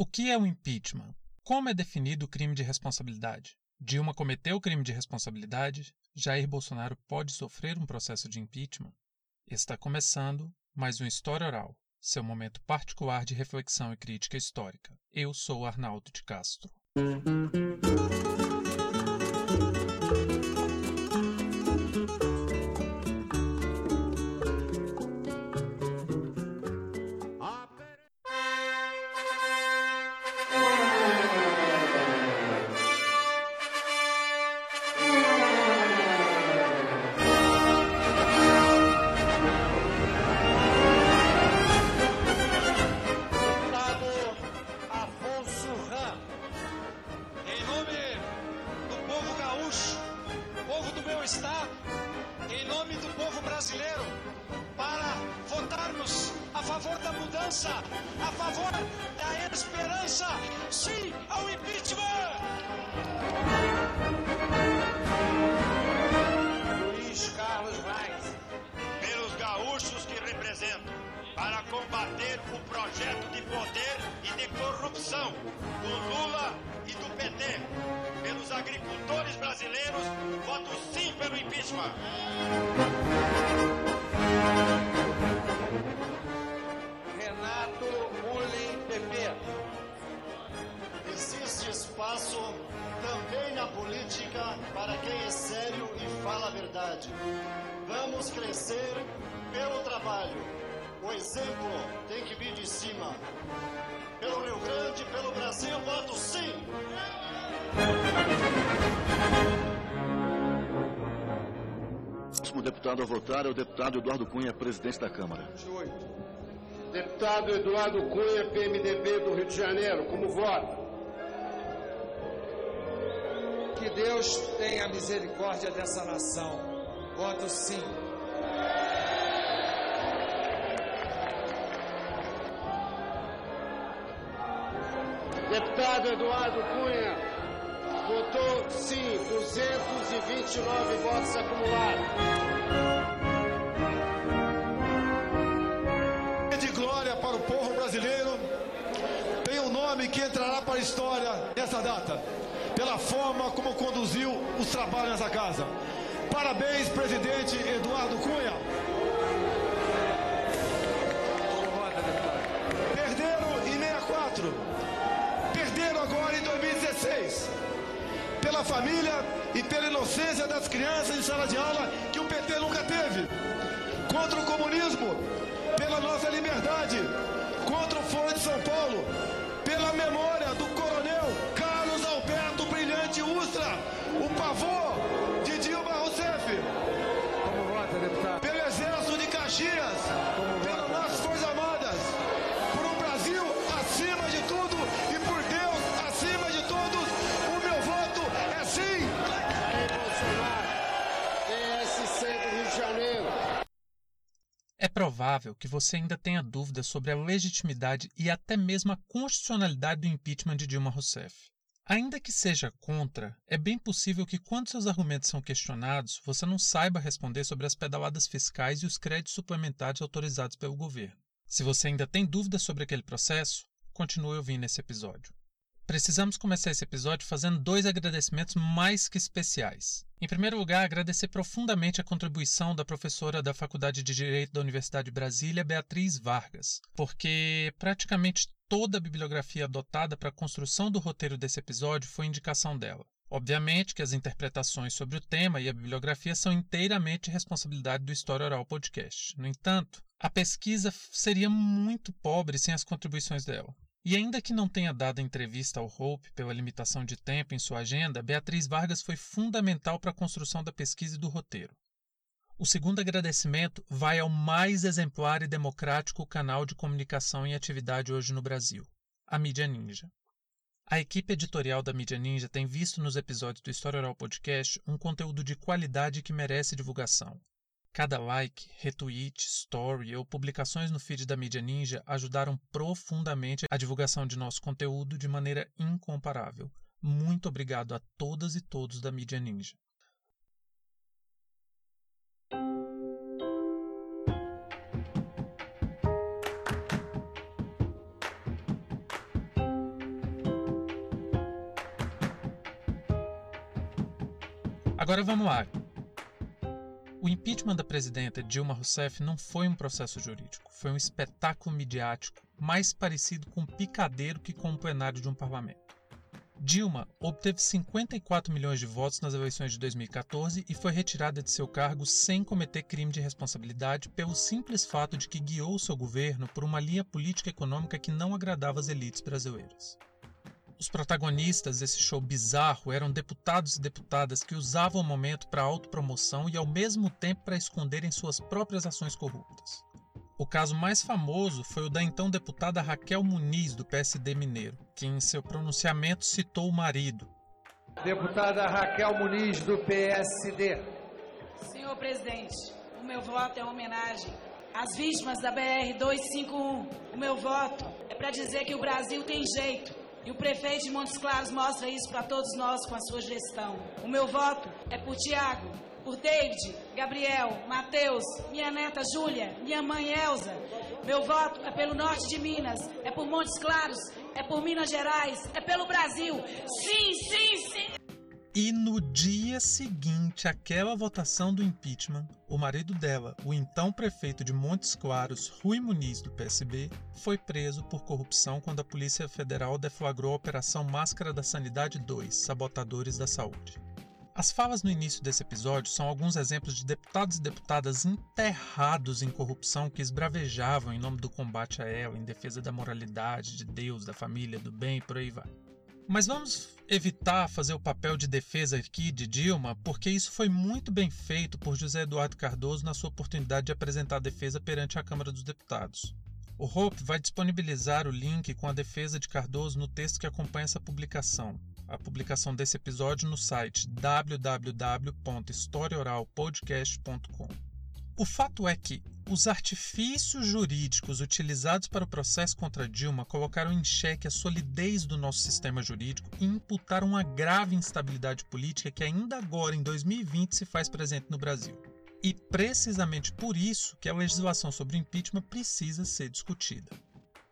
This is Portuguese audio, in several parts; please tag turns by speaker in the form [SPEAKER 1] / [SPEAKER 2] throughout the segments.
[SPEAKER 1] O que é o impeachment? Como é definido o crime de responsabilidade? Dilma cometeu o crime de responsabilidade? Jair Bolsonaro pode sofrer um processo de impeachment? Está começando mais um História Oral, seu momento particular de reflexão e crítica histórica. Eu sou Arnaldo de Castro.
[SPEAKER 2] corrupção do Lula e do PT. Pelos agricultores brasileiros, voto sim pelo impeachment. Renato Uli, PP. Existe espaço também na política para quem é sério e fala a verdade. Vamos crescer pelo trabalho. O exemplo tem que vir de cima
[SPEAKER 3] deputado a votar é o deputado Eduardo Cunha, presidente da Câmara.
[SPEAKER 2] Deputado Eduardo Cunha, PMDB do Rio de Janeiro, como vota?
[SPEAKER 4] Que Deus tenha misericórdia dessa nação. Voto sim.
[SPEAKER 2] Deputado Eduardo Cunha, votou sim, 229 votos acumulados.
[SPEAKER 5] nome que entrará para a história nessa data, pela forma como conduziu os trabalhos nessa casa. Parabéns, presidente Eduardo Cunha. Pela família e pela inocência das crianças em sala de aula que o PT nunca teve. Contra o comunismo, pela nossa liberdade. Contra o Foro de São Paulo, pela memória
[SPEAKER 1] provável que você ainda tenha dúvidas sobre a legitimidade e até mesmo a constitucionalidade do impeachment de Dilma Rousseff. Ainda que seja contra, é bem possível que, quando seus argumentos são questionados, você não saiba responder sobre as pedaladas fiscais e os créditos suplementares autorizados pelo governo. Se você ainda tem dúvidas sobre aquele processo, continue ouvindo esse episódio. Precisamos começar esse episódio fazendo dois agradecimentos mais que especiais. Em primeiro lugar, agradecer profundamente a contribuição da professora da Faculdade de Direito da Universidade de Brasília, Beatriz Vargas, porque praticamente toda a bibliografia adotada para a construção do roteiro desse episódio foi indicação dela. Obviamente que as interpretações sobre o tema e a bibliografia são inteiramente responsabilidade do História Oral Podcast. No entanto, a pesquisa seria muito pobre sem as contribuições dela. E ainda que não tenha dado entrevista ao Hope pela limitação de tempo em sua agenda, Beatriz Vargas foi fundamental para a construção da pesquisa e do roteiro. O segundo agradecimento vai ao mais exemplar e democrático canal de comunicação em atividade hoje no Brasil, a Mídia Ninja. A equipe editorial da Mídia Ninja tem visto nos episódios do História Oral Podcast um conteúdo de qualidade que merece divulgação. Cada like, retweet, story ou publicações no feed da mídia ninja ajudaram profundamente a divulgação de nosso conteúdo de maneira incomparável. Muito obrigado a todas e todos da mídia ninja. Agora vamos lá. O impeachment da presidenta Dilma Rousseff não foi um processo jurídico, foi um espetáculo midiático mais parecido com um picadeiro que com um plenário de um parlamento. Dilma obteve 54 milhões de votos nas eleições de 2014 e foi retirada de seu cargo sem cometer crime de responsabilidade pelo simples fato de que guiou seu governo por uma linha política econômica que não agradava as elites brasileiras. Os protagonistas desse show bizarro eram deputados e deputadas que usavam o momento para autopromoção e ao mesmo tempo para esconderem suas próprias ações corruptas. O caso mais famoso foi o da então deputada Raquel Muniz, do PSD Mineiro, que em seu pronunciamento citou o marido.
[SPEAKER 4] Deputada Raquel Muniz, do PSD.
[SPEAKER 6] Senhor presidente, o meu voto é uma homenagem às vítimas da BR-251. O meu voto é para dizer que o Brasil tem jeito e o prefeito de Montes Claros mostra isso para todos nós com a sua gestão. O meu voto é por Tiago, por David, Gabriel, Matheus, minha neta Júlia, minha mãe Elza. Meu voto é pelo norte de Minas, é por Montes Claros, é por Minas Gerais, é pelo Brasil. Sim, sim, sim.
[SPEAKER 1] E no dia seguinte àquela votação do impeachment, o marido dela, o então prefeito de Montes Claros, Rui Muniz, do PSB, foi preso por corrupção quando a Polícia Federal deflagrou a Operação Máscara da Sanidade 2 Sabotadores da Saúde. As falas no início desse episódio são alguns exemplos de deputados e deputadas enterrados em corrupção que esbravejavam em nome do combate a ela, em defesa da moralidade, de Deus, da família, do bem e por aí vai. Mas vamos evitar fazer o papel de defesa aqui de Dilma, porque isso foi muito bem feito por José Eduardo Cardoso na sua oportunidade de apresentar a defesa perante a Câmara dos Deputados. O Hope vai disponibilizar o link com a defesa de Cardoso no texto que acompanha essa publicação. A publicação desse episódio no site www.historiaoralpodcast.com. O fato é que os artifícios jurídicos utilizados para o processo contra Dilma colocaram em xeque a solidez do nosso sistema jurídico e imputaram uma grave instabilidade política que ainda agora, em 2020, se faz presente no Brasil. E precisamente por isso que a legislação sobre impeachment precisa ser discutida.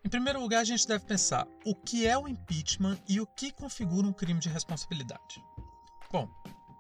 [SPEAKER 1] Em primeiro lugar, a gente deve pensar o que é o impeachment e o que configura um crime de responsabilidade. Bom,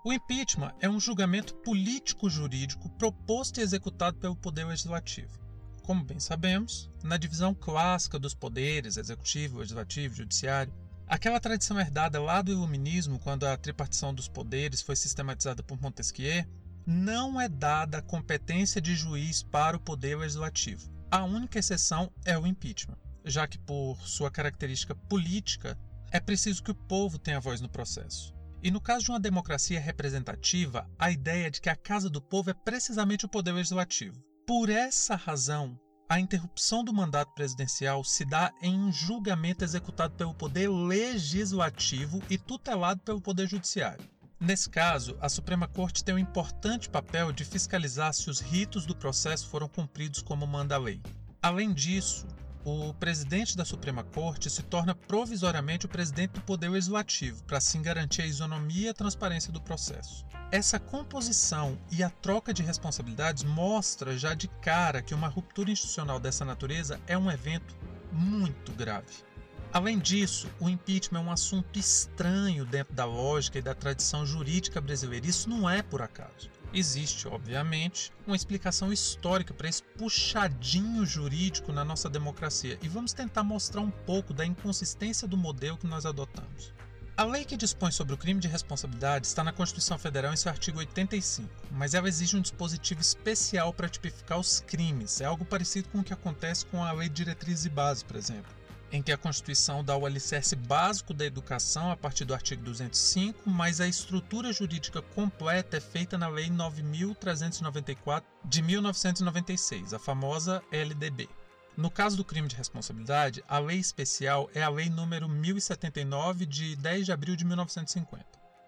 [SPEAKER 1] o impeachment é um julgamento político-jurídico proposto e executado pelo Poder Legislativo. Como bem sabemos, na divisão clássica dos poderes executivo, legislativo judiciário, aquela tradição herdada lá do Iluminismo, quando a tripartição dos poderes foi sistematizada por Montesquieu, não é dada a competência de juiz para o Poder Legislativo. A única exceção é o impeachment, já que, por sua característica política, é preciso que o povo tenha voz no processo. E no caso de uma democracia representativa, a ideia de que a Casa do Povo é precisamente o poder legislativo. Por essa razão, a interrupção do mandato presidencial se dá em um julgamento executado pelo Poder Legislativo e tutelado pelo Poder Judiciário. Nesse caso, a Suprema Corte tem um importante papel de fiscalizar se os ritos do processo foram cumpridos como manda a lei. Além disso, o presidente da Suprema Corte se torna provisoriamente o presidente do Poder Legislativo, para assim garantir a isonomia e a transparência do processo. Essa composição e a troca de responsabilidades mostra já de cara que uma ruptura institucional dessa natureza é um evento muito grave. Além disso, o impeachment é um assunto estranho dentro da lógica e da tradição jurídica brasileira. Isso não é por acaso. Existe, obviamente, uma explicação histórica para esse puxadinho jurídico na nossa democracia e vamos tentar mostrar um pouco da inconsistência do modelo que nós adotamos. A lei que dispõe sobre o crime de responsabilidade está na Constituição Federal em seu artigo 85, mas ela exige um dispositivo especial para tipificar os crimes. É algo parecido com o que acontece com a Lei de Diretrizes e Bases, por exemplo em que a Constituição dá o alicerce básico da educação a partir do artigo 205, mas a estrutura jurídica completa é feita na Lei 9.394 de 1996, a famosa LDB. No caso do crime de responsabilidade, a lei especial é a Lei número 1079 de 10 de abril de 1950.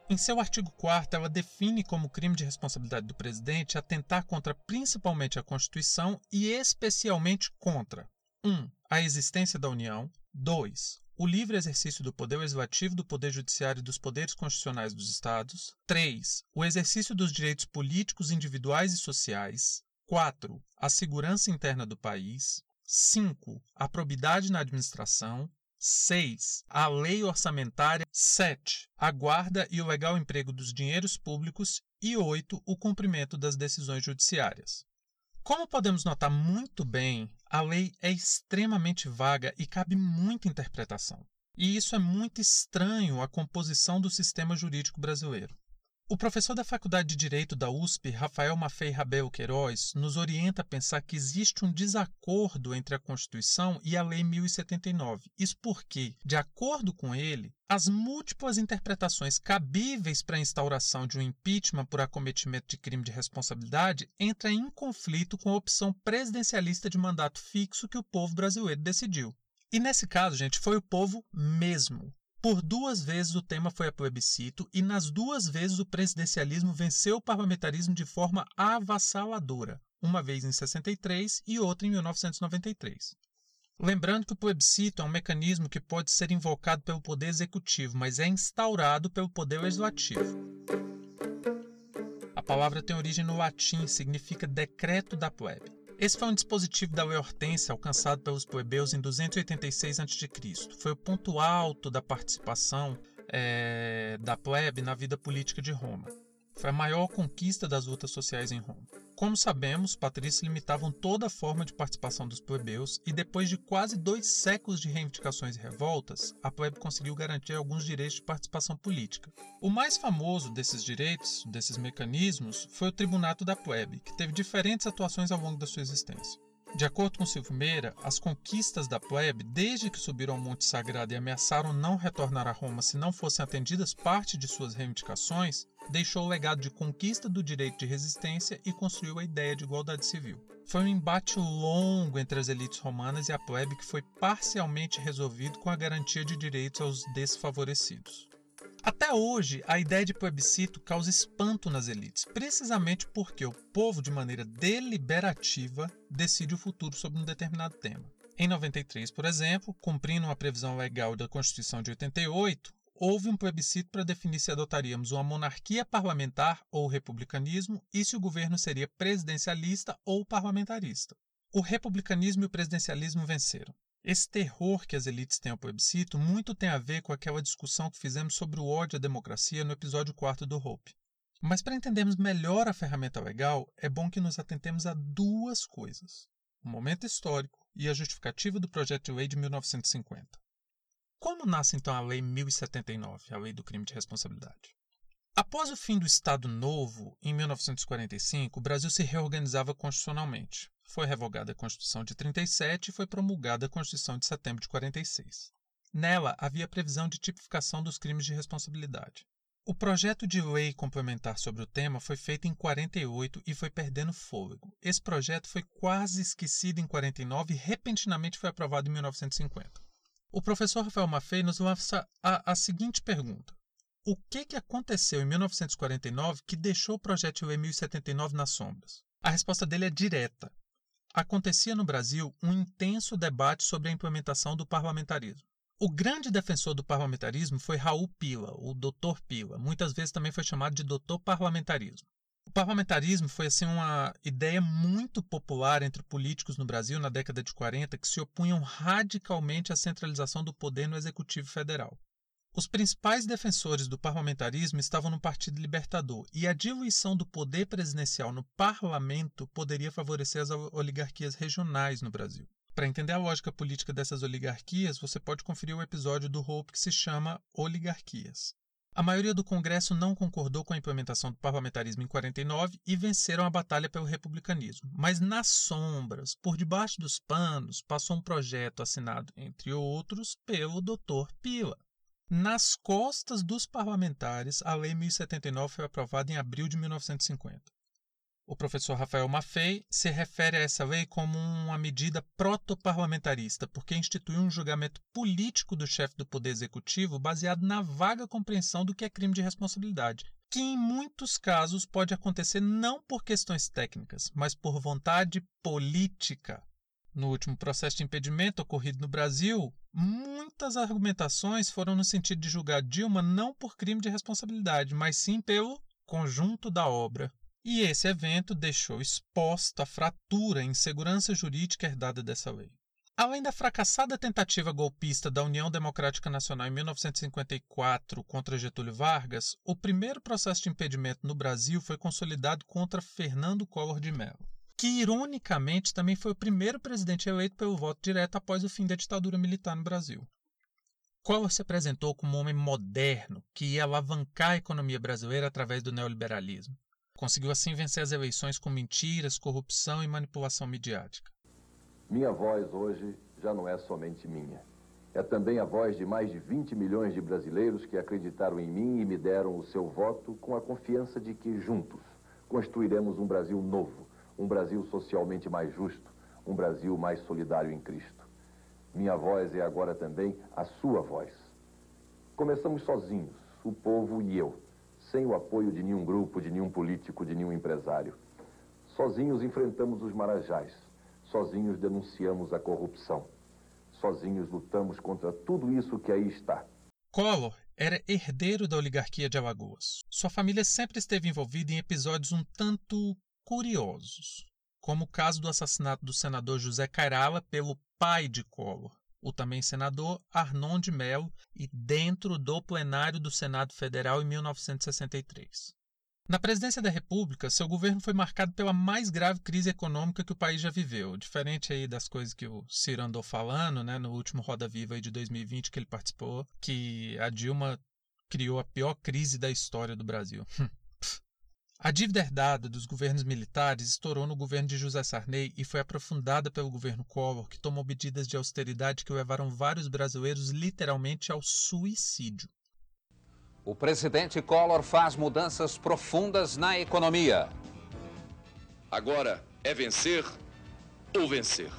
[SPEAKER 1] Em seu artigo 4 ela define como crime de responsabilidade do presidente atentar contra principalmente a Constituição e especialmente contra 1 a existência da União. 2. O livre exercício do poder legislativo, do poder judiciário e dos poderes constitucionais dos Estados. 3. O exercício dos direitos políticos individuais e sociais. 4. A segurança interna do país. 5. A probidade na administração. 6. A lei orçamentária. 7. A guarda e o legal emprego dos dinheiros públicos. E 8. O cumprimento das decisões judiciárias. Como podemos notar muito bem, a lei é extremamente vaga e cabe muita interpretação. E isso é muito estranho à composição do sistema jurídico brasileiro. O professor da Faculdade de Direito da USP, Rafael Maffei Rabel Queiroz, nos orienta a pensar que existe um desacordo entre a Constituição e a Lei 1079. Isso porque, de acordo com ele, as múltiplas interpretações cabíveis para a instauração de um impeachment por acometimento de crime de responsabilidade entra em conflito com a opção presidencialista de mandato fixo que o povo brasileiro decidiu. E nesse caso, gente, foi o povo mesmo. Por duas vezes o tema foi a plebiscito e nas duas vezes o presidencialismo venceu o parlamentarismo de forma avassaladora, uma vez em 63 e outra em 1993. Lembrando que o plebiscito é um mecanismo que pode ser invocado pelo poder executivo, mas é instaurado pelo poder legislativo. A palavra tem origem no latim, significa decreto da plebe. Esse foi um dispositivo da Hortência alcançado pelos plebeus em 286 a.C. Foi o ponto alto da participação é, da plebe na vida política de Roma. Foi a maior conquista das lutas sociais em Roma. Como sabemos, patrícios limitavam toda forma de participação dos plebeus e depois de quase dois séculos de reivindicações e revoltas, a plebe conseguiu garantir alguns direitos de participação política. O mais famoso desses direitos, desses mecanismos, foi o Tribunato da Plebe, que teve diferentes atuações ao longo da sua existência. De acordo com Silvio Meira, as conquistas da plebe, desde que subiram ao Monte Sagrado e ameaçaram não retornar a Roma se não fossem atendidas parte de suas reivindicações, deixou o legado de conquista do direito de resistência e construiu a ideia de igualdade civil. Foi um embate longo entre as elites romanas e a plebe que foi parcialmente resolvido com a garantia de direitos aos desfavorecidos. Até hoje, a ideia de plebiscito causa espanto nas elites, precisamente porque o povo, de maneira deliberativa, decide o futuro sobre um determinado tema. Em 93, por exemplo, cumprindo uma previsão legal da Constituição de 88, houve um plebiscito para definir se adotaríamos uma monarquia parlamentar ou republicanismo e se o governo seria presidencialista ou parlamentarista. O republicanismo e o presidencialismo venceram. Esse terror que as elites têm ao plebiscito muito tem a ver com aquela discussão que fizemos sobre o ódio à democracia no episódio 4 do Hope. Mas para entendermos melhor a ferramenta legal, é bom que nos atentemos a duas coisas: o momento histórico e a justificativa do projeto de lei de 1950. Como nasce então a Lei 1079, a Lei do Crime de Responsabilidade? Após o fim do Estado Novo, em 1945, o Brasil se reorganizava constitucionalmente. Foi revogada a Constituição de 37 e foi promulgada a Constituição de setembro de 46. Nela havia previsão de tipificação dos crimes de responsabilidade. O projeto de lei complementar sobre o tema foi feito em 48 e foi perdendo fôlego. Esse projeto foi quase esquecido em 49 e repentinamente foi aprovado em 1950. O professor Rafael Maffei nos lança a, a seguinte pergunta: O que, que aconteceu em 1949 que deixou o projeto lei 1079 nas sombras? A resposta dele é direta acontecia no Brasil um intenso debate sobre a implementação do parlamentarismo. O grande defensor do parlamentarismo foi Raul Pila, o Dr. Pila, muitas vezes também foi chamado de Doutor Parlamentarismo. O parlamentarismo foi assim uma ideia muito popular entre políticos no Brasil na década de 40 que se opunham radicalmente à centralização do poder no executivo federal. Os principais defensores do parlamentarismo estavam no Partido Libertador, e a diluição do poder presidencial no parlamento poderia favorecer as oligarquias regionais no Brasil. Para entender a lógica política dessas oligarquias, você pode conferir o episódio do Hope que se chama Oligarquias. A maioria do Congresso não concordou com a implementação do parlamentarismo em 49 e venceram a batalha pelo republicanismo. Mas nas sombras, por debaixo dos panos, passou um projeto assinado, entre outros, pelo Dr. Pila. Nas costas dos parlamentares, a Lei 1079 foi aprovada em abril de 1950. O professor Rafael Maffei se refere a essa lei como uma medida protoparlamentarista, porque instituiu um julgamento político do chefe do Poder Executivo baseado na vaga compreensão do que é crime de responsabilidade, que em muitos casos pode acontecer não por questões técnicas, mas por vontade política. No último processo de impedimento ocorrido no Brasil, muitas argumentações foram no sentido de julgar Dilma não por crime de responsabilidade, mas sim pelo conjunto da obra. E esse evento deixou exposta a fratura e insegurança jurídica herdada dessa lei. Além da fracassada tentativa golpista da União Democrática Nacional em 1954 contra Getúlio Vargas, o primeiro processo de impedimento no Brasil foi consolidado contra Fernando Collor de Mello, que ironicamente também foi o primeiro presidente eleito pelo voto direto após o fim da ditadura militar no Brasil. Collor se apresentou como um homem moderno que ia alavancar a economia brasileira através do neoliberalismo. Conseguiu assim vencer as eleições com mentiras, corrupção e manipulação midiática.
[SPEAKER 7] Minha voz hoje já não é somente minha. É também a voz de mais de 20 milhões de brasileiros que acreditaram em mim e me deram o seu voto com a confiança de que juntos construiremos um Brasil novo, um Brasil socialmente mais justo, um Brasil mais solidário em Cristo. Minha voz é agora também a sua voz. Começamos sozinhos, o povo e eu, sem o apoio de nenhum grupo, de nenhum político, de nenhum empresário. Sozinhos enfrentamos os marajás Sozinhos denunciamos a corrupção. Sozinhos lutamos contra tudo isso que aí está.
[SPEAKER 1] Collor era herdeiro da oligarquia de Alagoas. Sua família sempre esteve envolvida em episódios um tanto curiosos, como o caso do assassinato do senador José Cairala pelo pai de Collor, o também senador Arnon de Mello, e dentro do plenário do Senado Federal em 1963. Na presidência da República, seu governo foi marcado pela mais grave crise econômica que o país já viveu. Diferente aí das coisas que o Ciro andou falando, né, no último Roda Viva de 2020 que ele participou, que a Dilma criou a pior crise da história do Brasil. A dívida herdada dos governos militares estourou no governo de José Sarney e foi aprofundada pelo governo Collor, que tomou medidas de austeridade que levaram vários brasileiros literalmente ao suicídio.
[SPEAKER 8] O presidente Collor faz mudanças profundas na economia.
[SPEAKER 3] Agora é vencer ou vencer.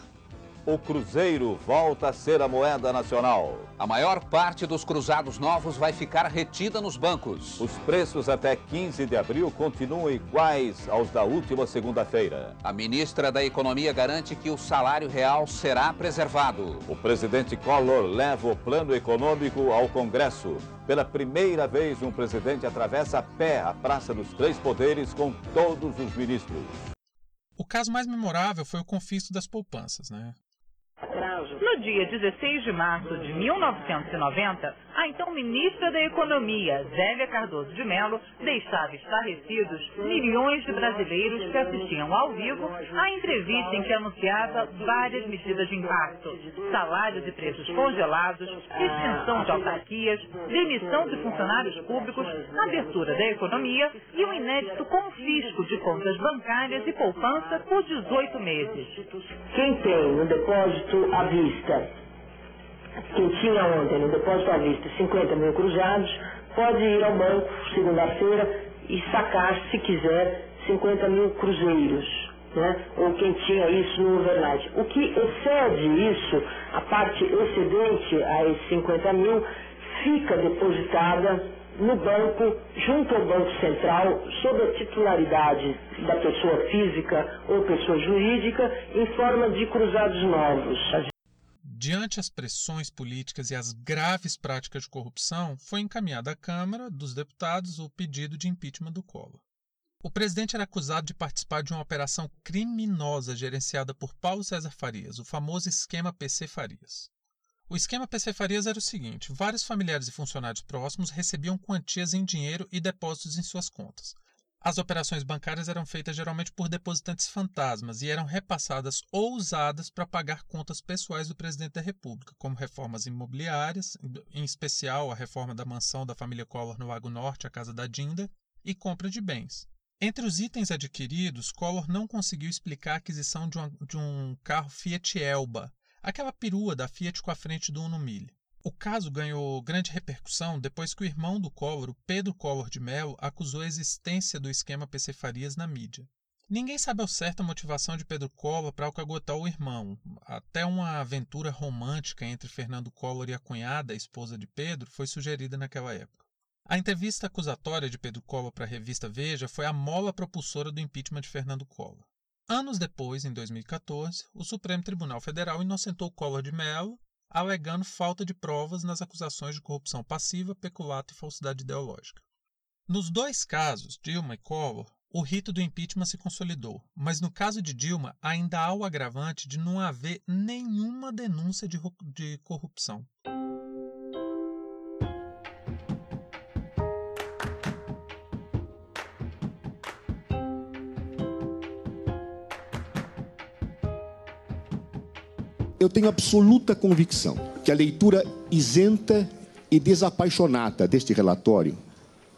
[SPEAKER 9] O Cruzeiro volta a ser a moeda nacional.
[SPEAKER 8] A maior parte dos cruzados novos vai ficar retida nos bancos.
[SPEAKER 9] Os preços até 15 de abril continuam iguais aos da última segunda-feira.
[SPEAKER 8] A ministra da Economia garante que o salário real será preservado.
[SPEAKER 9] O presidente Collor leva o plano econômico ao Congresso. Pela primeira vez, um presidente atravessa a pé a Praça dos Três Poderes com todos os ministros.
[SPEAKER 1] O caso mais memorável foi o confisco das poupanças, né?
[SPEAKER 10] Dia 16 de março de 1990, a então ministra da Economia, Zélia Cardoso de Mello, deixava estarrecidos milhões de brasileiros que assistiam ao vivo à entrevista em que anunciava várias medidas de impacto: salários e preços congelados, extinção de autarquias, demissão de funcionários públicos, abertura da economia e o inédito confisco de contas bancárias e poupança por 18 meses.
[SPEAKER 11] Quem tem no depósito à vista quem tinha ontem no depósito à vista 50 mil cruzados, pode ir ao banco segunda-feira e sacar, se quiser, 50 mil cruzeiros. Né? ou quem tinha isso no overnight. O que excede isso, a parte excedente a esses 50 mil, fica depositada no banco, junto ao Banco Central, sob a titularidade da pessoa física ou pessoa jurídica, em forma de cruzados novos.
[SPEAKER 1] Diante as pressões políticas e as graves práticas de corrupção, foi encaminhado à Câmara dos Deputados o pedido de impeachment do Collor. O presidente era acusado de participar de uma operação criminosa gerenciada por Paulo César Farias, o famoso esquema PC Farias. O esquema PC Farias era o seguinte: vários familiares e funcionários próximos recebiam quantias em dinheiro e depósitos em suas contas. As operações bancárias eram feitas geralmente por depositantes fantasmas e eram repassadas ou usadas para pagar contas pessoais do presidente da República, como reformas imobiliárias, em especial a reforma da mansão da família Collor no Lago Norte, a Casa da Dinda, e compra de bens. Entre os itens adquiridos, Collor não conseguiu explicar a aquisição de, uma, de um carro Fiat Elba, aquela perua da Fiat com a frente do Uno Mille. O caso ganhou grande repercussão depois que o irmão do Collor, Pedro Collor de Mello, acusou a existência do esquema PC Farias na mídia. Ninguém sabe ao certo a motivação de Pedro Collor para alcagotar o irmão. Até uma aventura romântica entre Fernando Collor e a cunhada, a esposa de Pedro, foi sugerida naquela época. A entrevista acusatória de Pedro Collor para a revista Veja foi a mola propulsora do impeachment de Fernando Collor. Anos depois, em 2014, o Supremo Tribunal Federal inocentou Collor de Mello alegando falta de provas nas acusações de corrupção passiva, peculato e falsidade ideológica. Nos dois casos, Dilma e Collor, o rito do impeachment se consolidou, mas no caso de Dilma ainda há o agravante de não haver nenhuma denúncia de, de corrupção.
[SPEAKER 12] Eu tenho absoluta convicção que a leitura isenta e desapaixonada deste relatório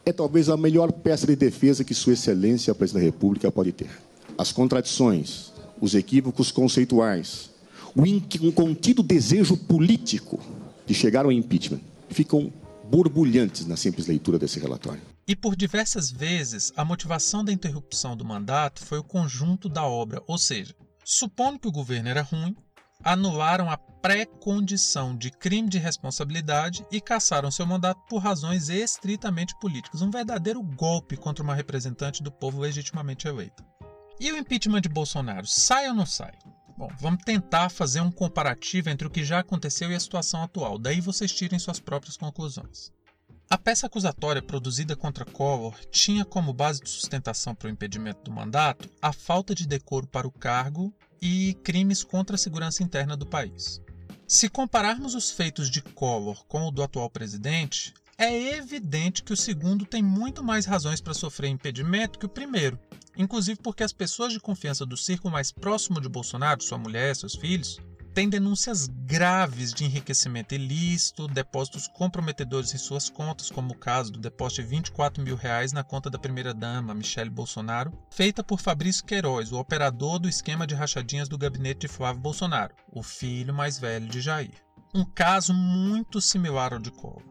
[SPEAKER 12] é talvez a melhor peça de defesa que Sua Excelência, a Presidente da República, pode ter. As contradições, os equívocos conceituais, o incontido desejo político de chegar ao impeachment ficam borbulhantes na simples leitura desse relatório.
[SPEAKER 1] E por diversas vezes, a motivação da interrupção do mandato foi o conjunto da obra, ou seja, supondo que o governo era ruim, anularam a pré-condição de crime de responsabilidade e cassaram seu mandato por razões estritamente políticas, um verdadeiro golpe contra uma representante do povo legitimamente eleita. E o impeachment de Bolsonaro, sai ou não sai? Bom, vamos tentar fazer um comparativo entre o que já aconteceu e a situação atual, daí vocês tirem suas próprias conclusões. A peça acusatória produzida contra Collor tinha como base de sustentação para o impedimento do mandato a falta de decoro para o cargo e crimes contra a segurança interna do país. Se compararmos os feitos de Collor com o do atual presidente, é evidente que o segundo tem muito mais razões para sofrer impedimento que o primeiro, inclusive porque as pessoas de confiança do círculo mais próximo de Bolsonaro, sua mulher, seus filhos, tem denúncias graves de enriquecimento ilícito, depósitos comprometedores em suas contas, como o caso do depósito de 24 mil reais na conta da primeira-dama, Michele Bolsonaro, feita por Fabrício Queiroz, o operador do esquema de rachadinhas do gabinete de Flávio Bolsonaro, o filho mais velho de Jair. Um caso muito similar ao de Collor.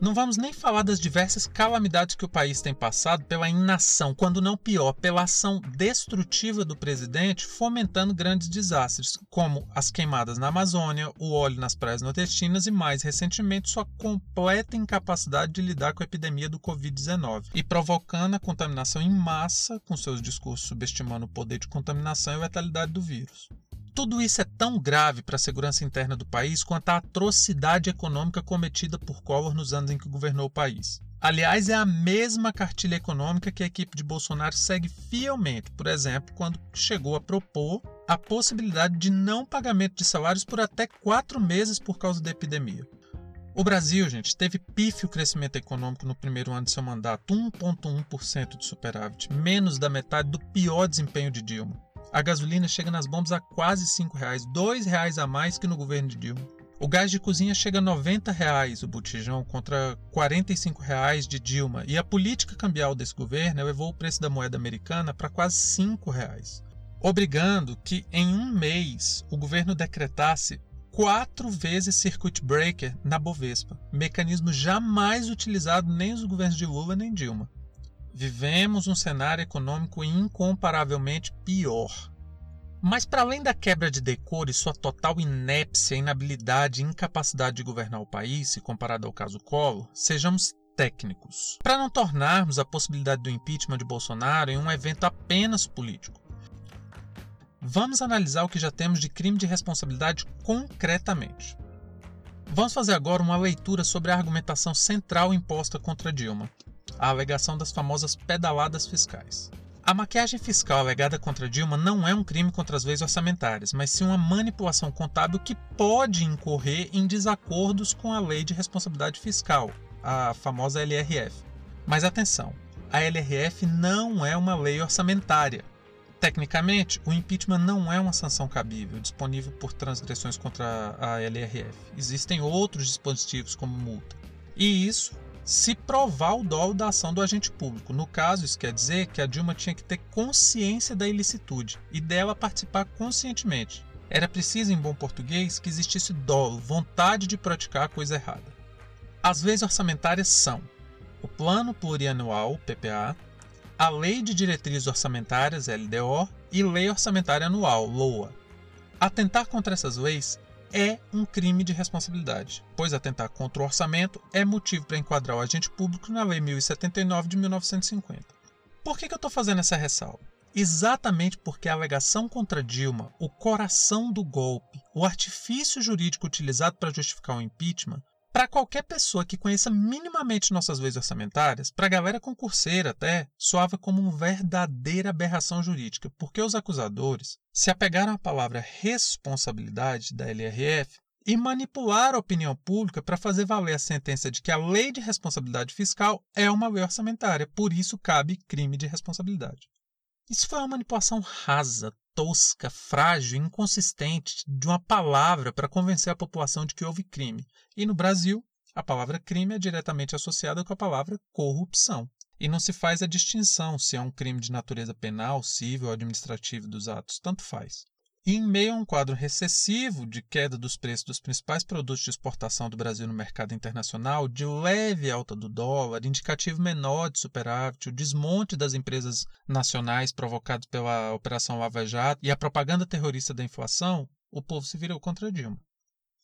[SPEAKER 1] Não vamos nem falar das diversas calamidades que o país tem passado pela inação, quando não pior, pela ação destrutiva do presidente, fomentando grandes desastres, como as queimadas na Amazônia, o óleo nas praias nordestinas e, mais recentemente, sua completa incapacidade de lidar com a epidemia do Covid-19 e provocando a contaminação em massa, com seus discursos subestimando o poder de contaminação e letalidade do vírus. Tudo isso é tão grave para a segurança interna do país quanto a atrocidade econômica cometida por Collor nos anos em que governou o país. Aliás, é a mesma cartilha econômica que a equipe de Bolsonaro segue fielmente, por exemplo, quando chegou a propor a possibilidade de não pagamento de salários por até quatro meses por causa da epidemia. O Brasil, gente, teve pífio crescimento econômico no primeiro ano de seu mandato, 1,1% de superávit, menos da metade do pior desempenho de Dilma. A gasolina chega nas bombas a quase R$ reais, R$ reais a mais que no governo de Dilma. O gás de cozinha chega a 90 reais o botijão contra 45 reais de Dilma. E a política cambial desse governo levou o preço da moeda americana para quase R$ reais, obrigando que em um mês o governo decretasse quatro vezes circuit breaker na Bovespa, mecanismo jamais utilizado nem nos governos de Lula nem Dilma. Vivemos um cenário econômico incomparavelmente pior. Mas, para além da quebra de decoro e sua total inépcia, inabilidade e incapacidade de governar o país, se comparado ao caso Collor, sejamos técnicos. Para não tornarmos a possibilidade do impeachment de Bolsonaro em um evento apenas político. Vamos analisar o que já temos de crime de responsabilidade concretamente. Vamos fazer agora uma leitura sobre a argumentação central imposta contra Dilma a alegação das famosas pedaladas fiscais. A maquiagem fiscal alegada contra Dilma não é um crime contra as leis orçamentárias, mas sim uma manipulação contábil que pode incorrer em desacordos com a lei de responsabilidade fiscal, a famosa LRF. Mas atenção, a LRF não é uma lei orçamentária. Tecnicamente, o impeachment não é uma sanção cabível, disponível por transgressões contra a LRF. Existem outros dispositivos como multa. E isso se provar o dolo da ação do agente público. No caso, isso quer dizer que a Dilma tinha que ter consciência da ilicitude e dela participar conscientemente. Era preciso, em bom português, que existisse dolo, vontade de praticar a coisa errada. As leis orçamentárias são o Plano Plurianual, PPA, a Lei de Diretrizes Orçamentárias, LDO, e Lei Orçamentária Anual, LOA. Atentar contra essas leis é um crime de responsabilidade, pois atentar contra o orçamento é motivo para enquadrar o agente público na Lei 1079 de 1950. Por que, que eu estou fazendo essa ressalva? Exatamente porque a alegação contra Dilma, o coração do golpe, o artifício jurídico utilizado para justificar o impeachment, Para qualquer pessoa que conheça minimamente nossas leis orçamentárias, para a galera concurseira até, soava como uma verdadeira aberração jurídica, porque os acusadores se apegaram à palavra responsabilidade da LRF e manipularam a opinião pública para fazer valer a sentença de que a lei de responsabilidade fiscal é uma lei orçamentária, por isso cabe crime de responsabilidade. Isso foi uma manipulação rasa, tosca, frágil, inconsistente de uma palavra para convencer a população de que houve crime. E no Brasil, a palavra crime é diretamente associada com a palavra corrupção. E não se faz a distinção se é um crime de natureza penal, civil ou administrativo dos atos, tanto faz. Em meio a um quadro recessivo de queda dos preços dos principais produtos de exportação do Brasil no mercado internacional, de leve alta do dólar, indicativo menor de superávit, o desmonte das empresas nacionais provocado pela Operação Lava Jato e a propaganda terrorista da inflação, o povo se virou contra Dilma.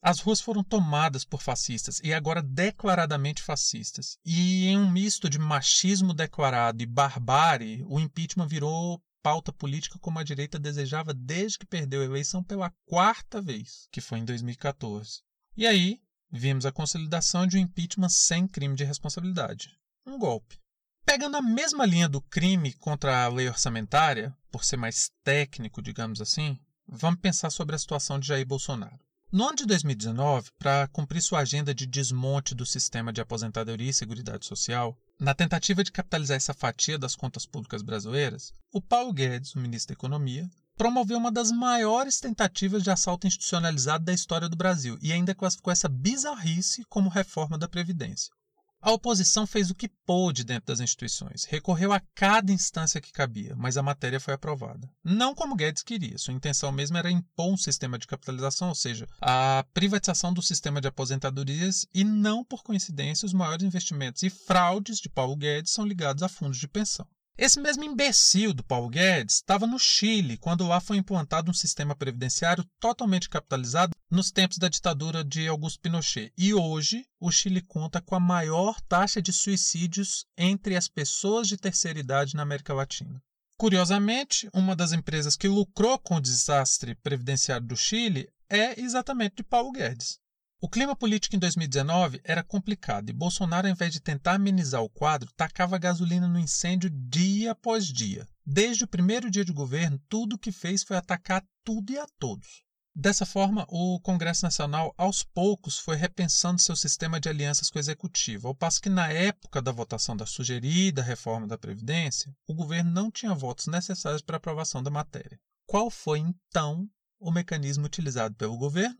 [SPEAKER 1] As ruas foram tomadas por fascistas e agora declaradamente fascistas. E em um misto de machismo declarado e barbárie, o impeachment virou pauta política como a direita desejava desde que perdeu a eleição pela quarta vez, que foi em 2014. E aí, vimos a consolidação de um impeachment sem crime de responsabilidade. Um golpe. Pegando a mesma linha do crime contra a lei orçamentária, por ser mais técnico, digamos assim, vamos pensar sobre a situação de Jair Bolsonaro. No ano de 2019, para cumprir sua agenda de desmonte do sistema de aposentadoria e seguridade social, na tentativa de capitalizar essa fatia das contas públicas brasileiras, o Paulo Guedes, o ministro da Economia, promoveu uma das maiores tentativas de assalto institucionalizado da história do Brasil e ainda classificou essa bizarrice como reforma da Previdência. A oposição fez o que pôde dentro das instituições, recorreu a cada instância que cabia, mas a matéria foi aprovada. Não como Guedes queria, sua intenção mesmo era impor um sistema de capitalização, ou seja, a privatização do sistema de aposentadorias, e não por coincidência os maiores investimentos e fraudes de Paulo Guedes são ligados a fundos de pensão. Esse mesmo imbecil do Paulo Guedes estava no Chile quando lá foi implantado um sistema previdenciário totalmente capitalizado nos tempos da ditadura de Augusto Pinochet. E hoje o Chile conta com a maior taxa de suicídios entre as pessoas de terceira idade na América Latina. Curiosamente, uma das empresas que lucrou com o desastre previdenciário do Chile é exatamente de Paulo Guedes. O clima político em 2019 era complicado e Bolsonaro, ao invés de tentar amenizar o quadro, tacava gasolina no incêndio dia após dia. Desde o primeiro dia de governo, tudo o que fez foi atacar tudo e a todos. Dessa forma, o Congresso Nacional, aos poucos, foi repensando seu sistema de alianças com o Executivo, ao passo que, na época da votação da sugerida reforma da Previdência, o governo não tinha votos necessários para aprovação da matéria. Qual foi, então, o mecanismo utilizado pelo governo?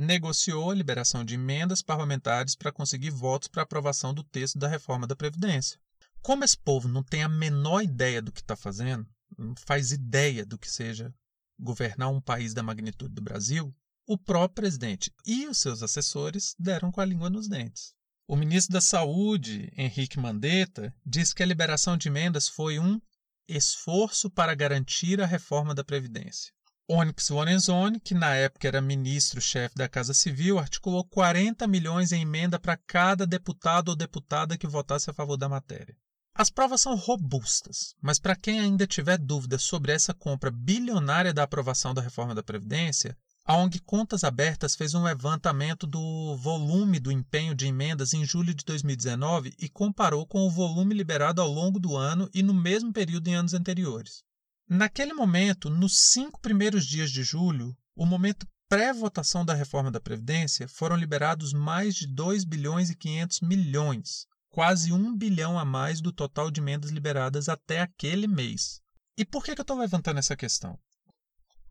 [SPEAKER 1] Negociou a liberação de emendas parlamentares para conseguir votos para aprovação do texto da reforma da Previdência. Como esse povo não tem a menor ideia do que está fazendo, não faz ideia do que seja governar um país da magnitude do Brasil, o próprio presidente e os seus assessores deram com a língua nos dentes. O ministro da Saúde, Henrique Mandetta, disse que a liberação de emendas foi um esforço para garantir a reforma da Previdência. Onyx Lorenzoni, que na época era ministro-chefe da Casa Civil, articulou 40 milhões em emenda para cada deputado ou deputada que votasse a favor da matéria. As provas são robustas, mas para quem ainda tiver dúvidas sobre essa compra bilionária da aprovação da reforma da Previdência, a ONG Contas Abertas fez um levantamento do volume do empenho de emendas em julho de 2019 e comparou com o volume liberado ao longo do ano e no mesmo período em anos anteriores. Naquele momento, nos cinco primeiros dias de julho, o momento pré-votação da reforma da Previdência, foram liberados mais de 2 bilhões e 500 milhões, quase 1 bilhão a mais do total de emendas liberadas até aquele mês. E por que, eu estou levantando essa questão?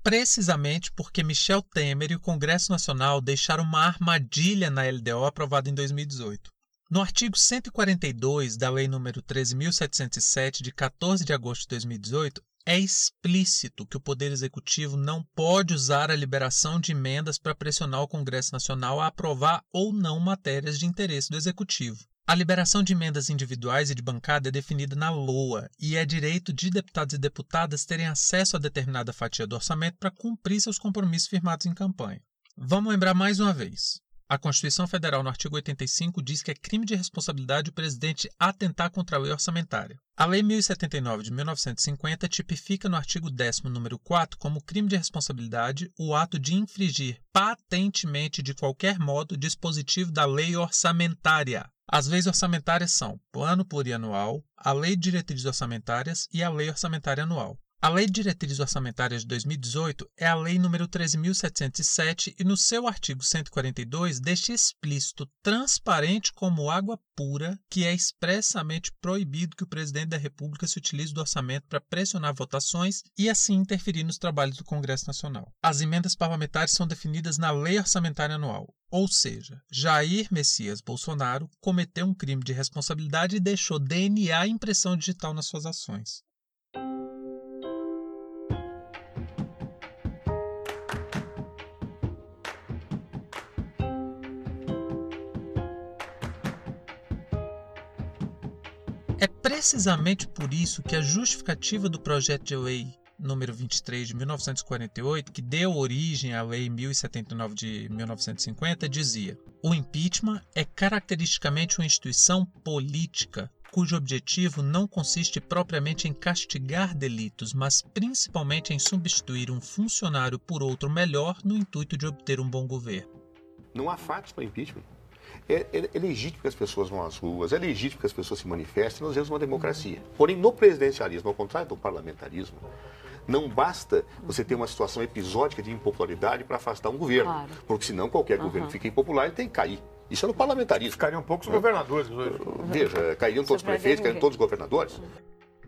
[SPEAKER 1] Precisamente porque Michel Temer e o Congresso Nacional deixaram uma armadilha na LDO aprovada em 2018. No artigo 142 da Lei nº 13.707, de 14 de agosto de 2018, é explícito que o Poder Executivo não pode usar a liberação de emendas para pressionar o Congresso Nacional a aprovar ou não matérias de interesse do Executivo. A liberação de emendas individuais e de bancada é definida na LOA e é direito de deputados e deputadas terem acesso a determinada fatia do orçamento para cumprir seus compromissos firmados em campanha. Vamos lembrar mais uma vez: A Constituição Federal, no artigo 85, diz que é crime de responsabilidade o presidente atentar contra a lei orçamentária. A Lei 1079 de 1950 tipifica no artigo 10, número 4, como crime de responsabilidade o ato de infringir patentemente de qualquer modo o dispositivo da lei orçamentária. As leis orçamentárias são Plano Plurianual, a Lei de Diretrizes Orçamentárias e a Lei Orçamentária Anual. A Lei de Diretrizes Orçamentárias de 2018 é a Lei número 13.707 e, no seu artigo 142, deixa explícito, transparente como água pura, que é expressamente proibido que o presidente da República se utilize do orçamento para pressionar votações e assim interferir nos trabalhos do Congresso Nacional. As emendas parlamentares são definidas na Lei Orçamentária Anual. Ou seja, Jair Messias Bolsonaro cometeu um crime de responsabilidade e deixou DNA e impressão digital nas suas ações. Precisamente por isso que a justificativa do projeto de lei número 23 de 1948, que deu origem à lei 1079 de 1950, dizia: "O impeachment é caracteristicamente uma instituição política cujo objetivo não consiste propriamente em castigar delitos, mas principalmente em substituir um funcionário por outro melhor no intuito de obter um bom governo."
[SPEAKER 13] Não há fatos para impeachment. É, é, é, legítimo que as pessoas vão às ruas, é legítimo que as pessoas se manifestem, nós vemos uma democracia. Porém, no presidencialismo, ao contrário do parlamentarismo, não basta você ter uma situação episódica de impopularidade para afastar um governo. Claro. Porque senão qualquer uhum. governo fica impopular, ele tem que cair. Isso é no parlamentarismo.
[SPEAKER 14] Ficariam poucos governadores hoje.
[SPEAKER 13] Veja, cairiam todos os prefeitos, cairiam todos os governadores.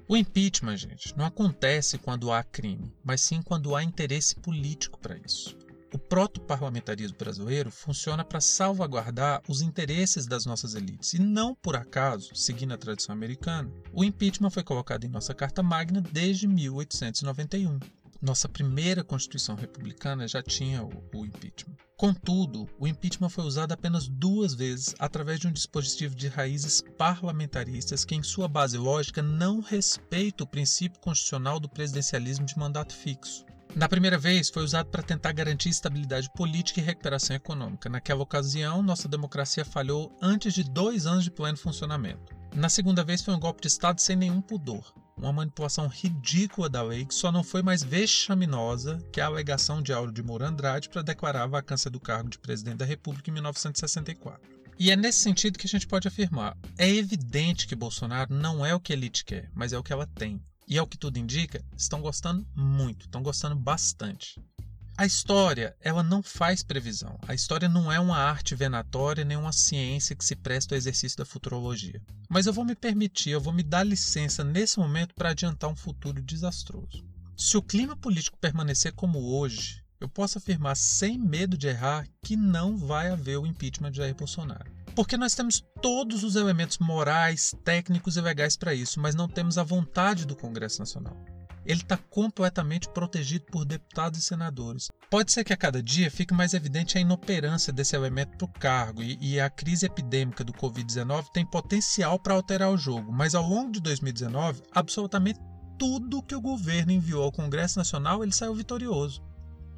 [SPEAKER 1] O impeachment, gente, não acontece quando há crime, mas sim quando há interesse político para isso. O proto-parlamentarismo brasileiro funciona para salvaguardar os interesses das nossas elites. E não por acaso, seguindo a tradição americana, o impeachment foi colocado em nossa Carta Magna desde 1891. Nossa primeira Constituição republicana já tinha o, o, impeachment. Contudo, o impeachment foi usado apenas duas vezes através de um dispositivo de raízes parlamentaristas que, em sua base lógica, não respeita o princípio constitucional do presidencialismo de mandato fixo. Na primeira vez, foi usado para tentar garantir estabilidade política e recuperação econômica. Naquela ocasião, nossa democracia falhou antes de dois anos de pleno funcionamento. Na segunda vez, foi um golpe de Estado sem nenhum pudor. Uma manipulação ridícula da lei que só não foi mais vexaminosa que a alegação de Auro de Moura Andrade para declarar a vacância do cargo de presidente da República em 1964. E é nesse sentido que a gente pode afirmar: é evidente que Bolsonaro não é o que a elite quer, mas é o que ela tem. E ao que tudo indica, estão gostando muito, estão gostando bastante. A história, ela não faz previsão. A história não é uma arte venatória nem uma ciência que se presta ao exercício da futurologia. Mas eu vou me permitir, eu vou me dar licença nesse momento para adiantar um futuro desastroso. Se o clima político permanecer como hoje, eu posso afirmar sem medo de errar que não vai haver o impeachment de Jair Bolsonaro. Porque nós temos todos os elementos morais, técnicos e legais para isso, mas não temos a vontade do Congresso Nacional. Ele está completamente protegido por deputados e senadores. Pode ser que a cada dia fique mais evidente a inoperância desse elemento para o cargo e, e a crise epidêmica do Covid-19 tem potencial para alterar o jogo, mas ao longo de 2019, absolutamente tudo que o governo enviou ao Congresso Nacional ele saiu vitorioso.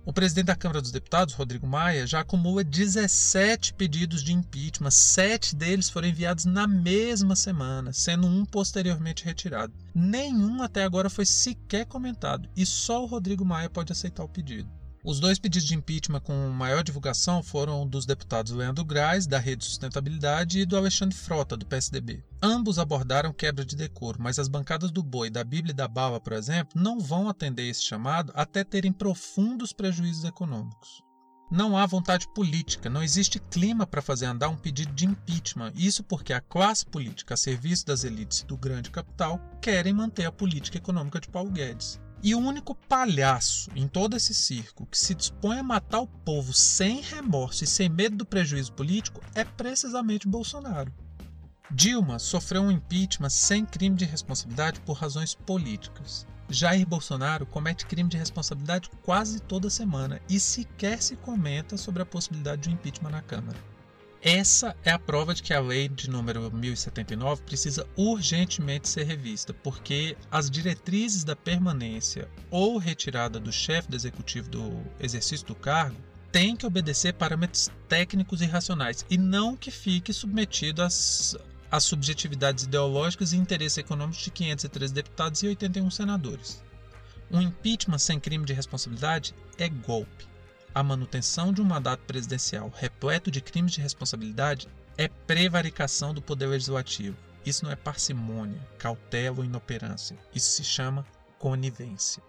[SPEAKER 1] O presidente da Câmara dos Deputados, Rodrigo Maia, já acumula 17 pedidos de impeachment, sete deles foram enviados na mesma semana, sendo um posteriormente retirado. Nenhum até agora foi sequer comentado e só o Rodrigo Maia pode aceitar o pedido. Os dois pedidos de impeachment com maior divulgação foram dos deputados Leandro Graz, da Rede Sustentabilidade, e do Alexandre Frota, do PSDB. Ambos abordaram quebra de decoro, mas as bancadas do Boi, da Bíblia e da Bala, por exemplo, não vão atender esse chamado até terem profundos prejuízos econômicos. Não há vontade política, não existe clima para fazer andar um pedido de impeachment. Isso porque a classe política, a serviço das elites e do grande capital, querem manter a política econômica de Paulo Guedes. E o único palhaço em todo esse circo que se dispõe a matar o povo sem remorso e sem medo do prejuízo político é precisamente Bolsonaro. Dilma sofreu um impeachment sem crime de responsabilidade por razões políticas. Jair Bolsonaro comete crime de responsabilidade quase toda semana e sequer se comenta sobre a possibilidade de um impeachment na Câmara. Essa é a prova de que a lei de número 1079 precisa urgentemente ser revista, porque as diretrizes da permanência ou retirada do chefe do executivo do exercício do cargo tem que obedecer parâmetros técnicos e racionais e não que fique submetido às, às subjetividades ideológicas e interesses econômicos de 503 deputados e 81 senadores. Um impeachment sem crime de responsabilidade é golpe. A manutenção de um mandato presidencial repleto de crimes de responsabilidade é prevaricação do poder legislativo. Isso não é parcimônia, cautela ou inoperância. Isso se chama conivência.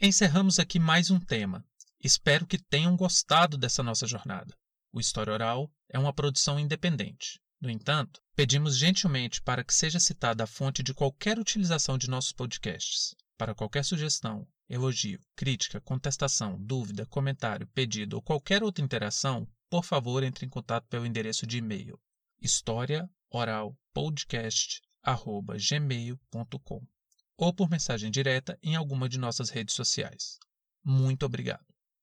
[SPEAKER 1] Encerramos aqui mais um tema. Espero que tenham gostado dessa nossa jornada. O História Oral é uma produção independente. No entanto, pedimos gentilmente para que seja citada a fonte de qualquer utilização de nossos podcasts. Para qualquer sugestão, elogio, crítica, contestação, dúvida, comentário, pedido ou qualquer outra interação, por favor entre em contato pelo endereço de e-mail historiaoralpodcast@gmail.com ou por mensagem direta em alguma de nossas redes sociais. Muito obrigado.